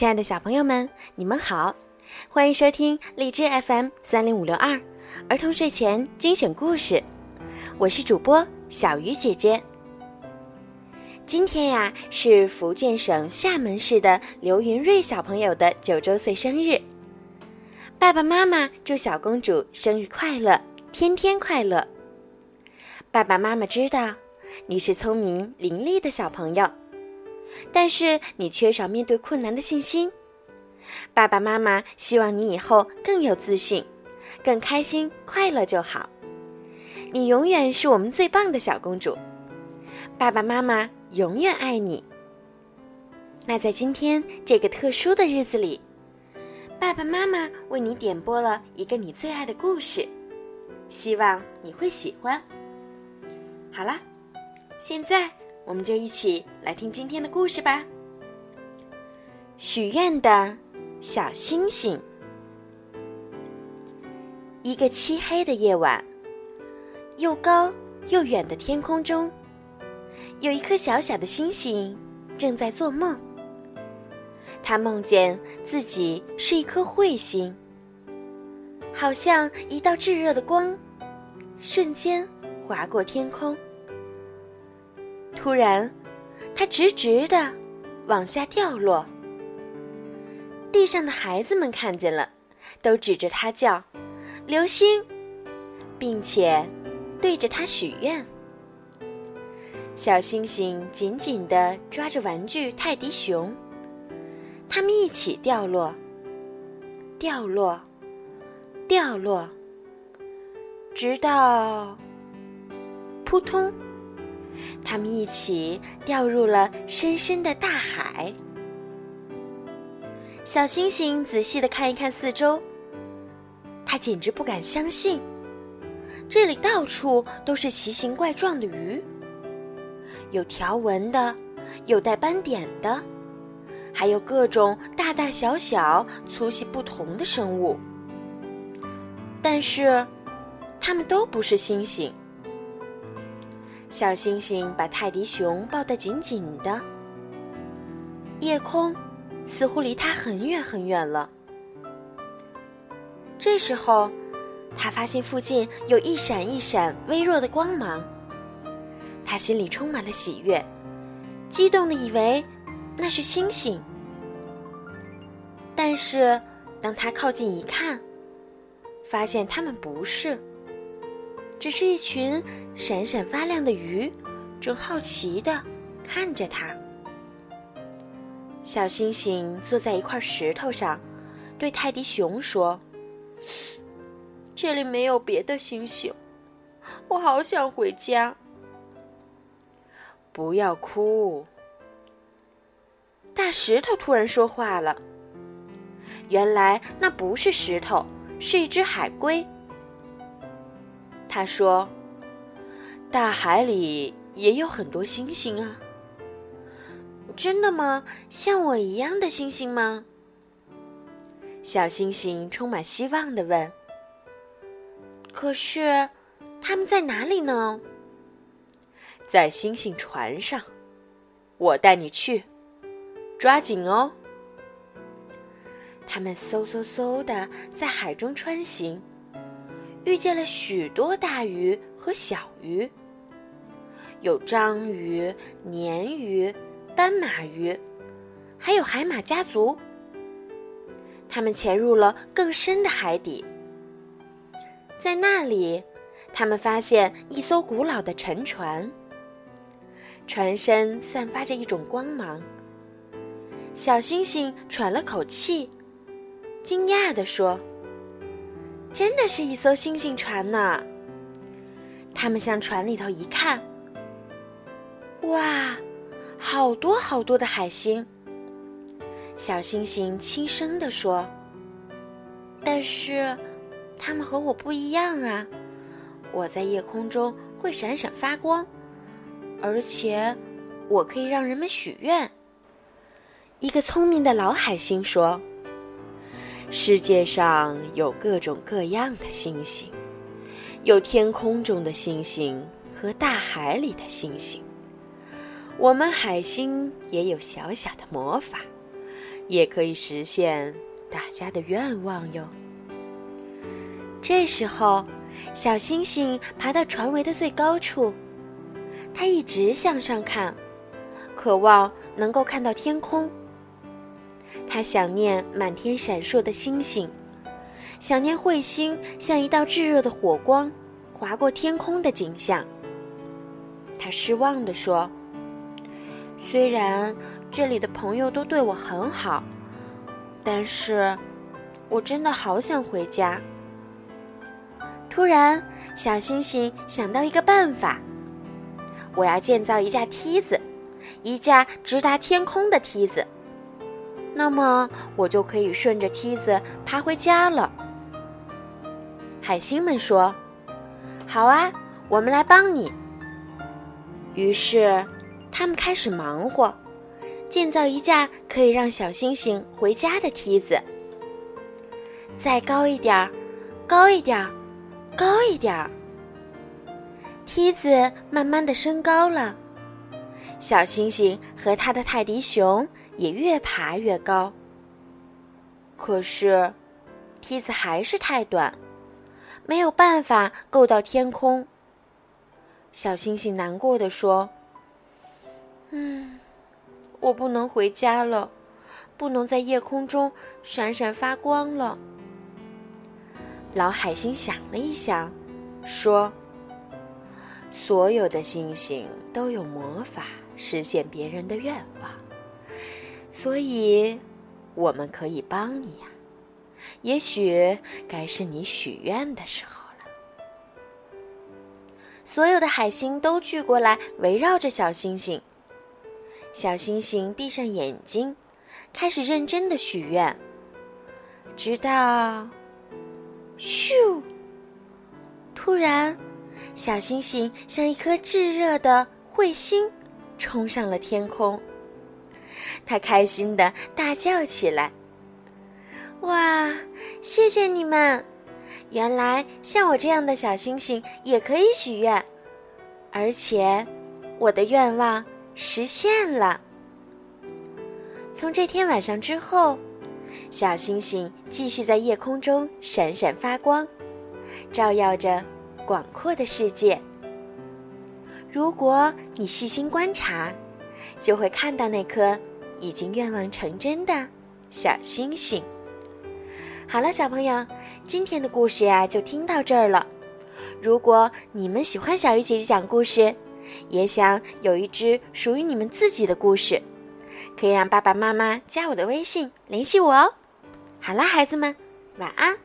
亲爱的小朋友们，你们好，欢迎收听荔枝 FM 三零五六二儿童睡前精选故事，我是主播小鱼姐姐。今天呀是福建省厦门市的刘云瑞小朋友的九周岁生日，爸爸妈妈祝小公主生日快乐，天天快乐。爸爸妈妈知道你是聪明伶俐的小朋友。但是你缺少面对困难的信心，爸爸妈妈希望你以后更有自信，更开心快乐就好。你永远是我们最棒的小公主，爸爸妈妈永远爱你。那在今天这个特殊的日子里，爸爸妈妈为你点播了一个你最爱的故事，希望你会喜欢。好了，现在。我们就一起来听今天的故事吧。许愿的小星星。一个漆黑的夜晚，又高又远的天空中，有一颗小小的星星正在做梦。他梦见自己是一颗彗星，好像一道炙热的光，瞬间划过天空。突然，它直直的往下掉落。地上的孩子们看见了，都指着它叫“流星”，并且对着它许愿。小星星紧紧地抓着玩具泰迪熊，它们一起掉落，掉落，掉落，直到扑通。他们一起掉入了深深的大海。小星星仔细的看一看四周，他简直不敢相信，这里到处都是奇形怪状的鱼，有条纹的，有带斑点的，还有各种大大小小、粗细不同的生物。但是，它们都不是星星。小星星把泰迪熊抱得紧紧的，夜空似乎离它很远很远了。这时候，他发现附近有一闪一闪微弱的光芒，他心里充满了喜悦，激动的以为那是星星。但是，当他靠近一看，发现它们不是。只是一群闪闪发亮的鱼，正好奇地看着它。小星星坐在一块石头上，对泰迪熊说：“这里没有别的星星，我好想回家。”不要哭。大石头突然说话了。原来那不是石头，是一只海龟。他说：“大海里也有很多星星啊。”真的吗？像我一样的星星吗？小星星充满希望的问。“可是，他们在哪里呢？”在星星船上，我带你去，抓紧哦。他们嗖嗖嗖的在海中穿行。遇见了许多大鱼和小鱼，有章鱼、鲶鱼、斑马鱼，还有海马家族。他们潜入了更深的海底，在那里，他们发现一艘古老的沉船，船身散发着一种光芒。小星星喘了口气，惊讶地说。真的是一艘星星船呢。他们向船里头一看，哇，好多好多的海星。小星星轻声地说：“但是，它们和我不一样啊！我在夜空中会闪闪发光，而且我可以让人们许愿。”一个聪明的老海星说。世界上有各种各样的星星，有天空中的星星和大海里的星星。我们海星也有小小的魔法，也可以实现大家的愿望哟。这时候，小星星爬到船桅的最高处，它一直向上看，渴望能够看到天空。它想念满天闪烁的星星，想念彗星像一道炙热的火光划过天空的景象。他失望地说：“虽然这里的朋友都对我很好，但是我真的好想回家。”突然，小星星想到一个办法：“我要建造一架梯子，一架直达天空的梯子。”那么我就可以顺着梯子爬回家了。海星们说：“好啊，我们来帮你。”于是，他们开始忙活，建造一架可以让小星星回家的梯子。再高一点儿，高一点儿，高一点儿。梯子慢慢的升高了，小星星和他的泰迪熊。也越爬越高。可是，梯子还是太短，没有办法够到天空。小星星难过的说：“嗯，我不能回家了，不能在夜空中闪闪发光了。”老海星想了一想，说：“所有的星星都有魔法，实现别人的愿望。”所以，我们可以帮你呀。也许该是你许愿的时候了。所有的海星都聚过来，围绕着小星星。小星星闭上眼睛，开始认真的许愿。直到，咻！突然，小星星像一颗炙热的彗星，冲上了天空。他开心的大叫起来：“哇，谢谢你们！原来像我这样的小星星也可以许愿，而且我的愿望实现了。”从这天晚上之后，小星星继续在夜空中闪闪发光，照耀着广阔的世界。如果你细心观察，就会看到那颗。已经愿望成真的小星星。好了，小朋友，今天的故事呀就听到这儿了。如果你们喜欢小鱼姐姐讲故事，也想有一只属于你们自己的故事，可以让爸爸妈妈加我的微信联系我哦。好啦，孩子们，晚安。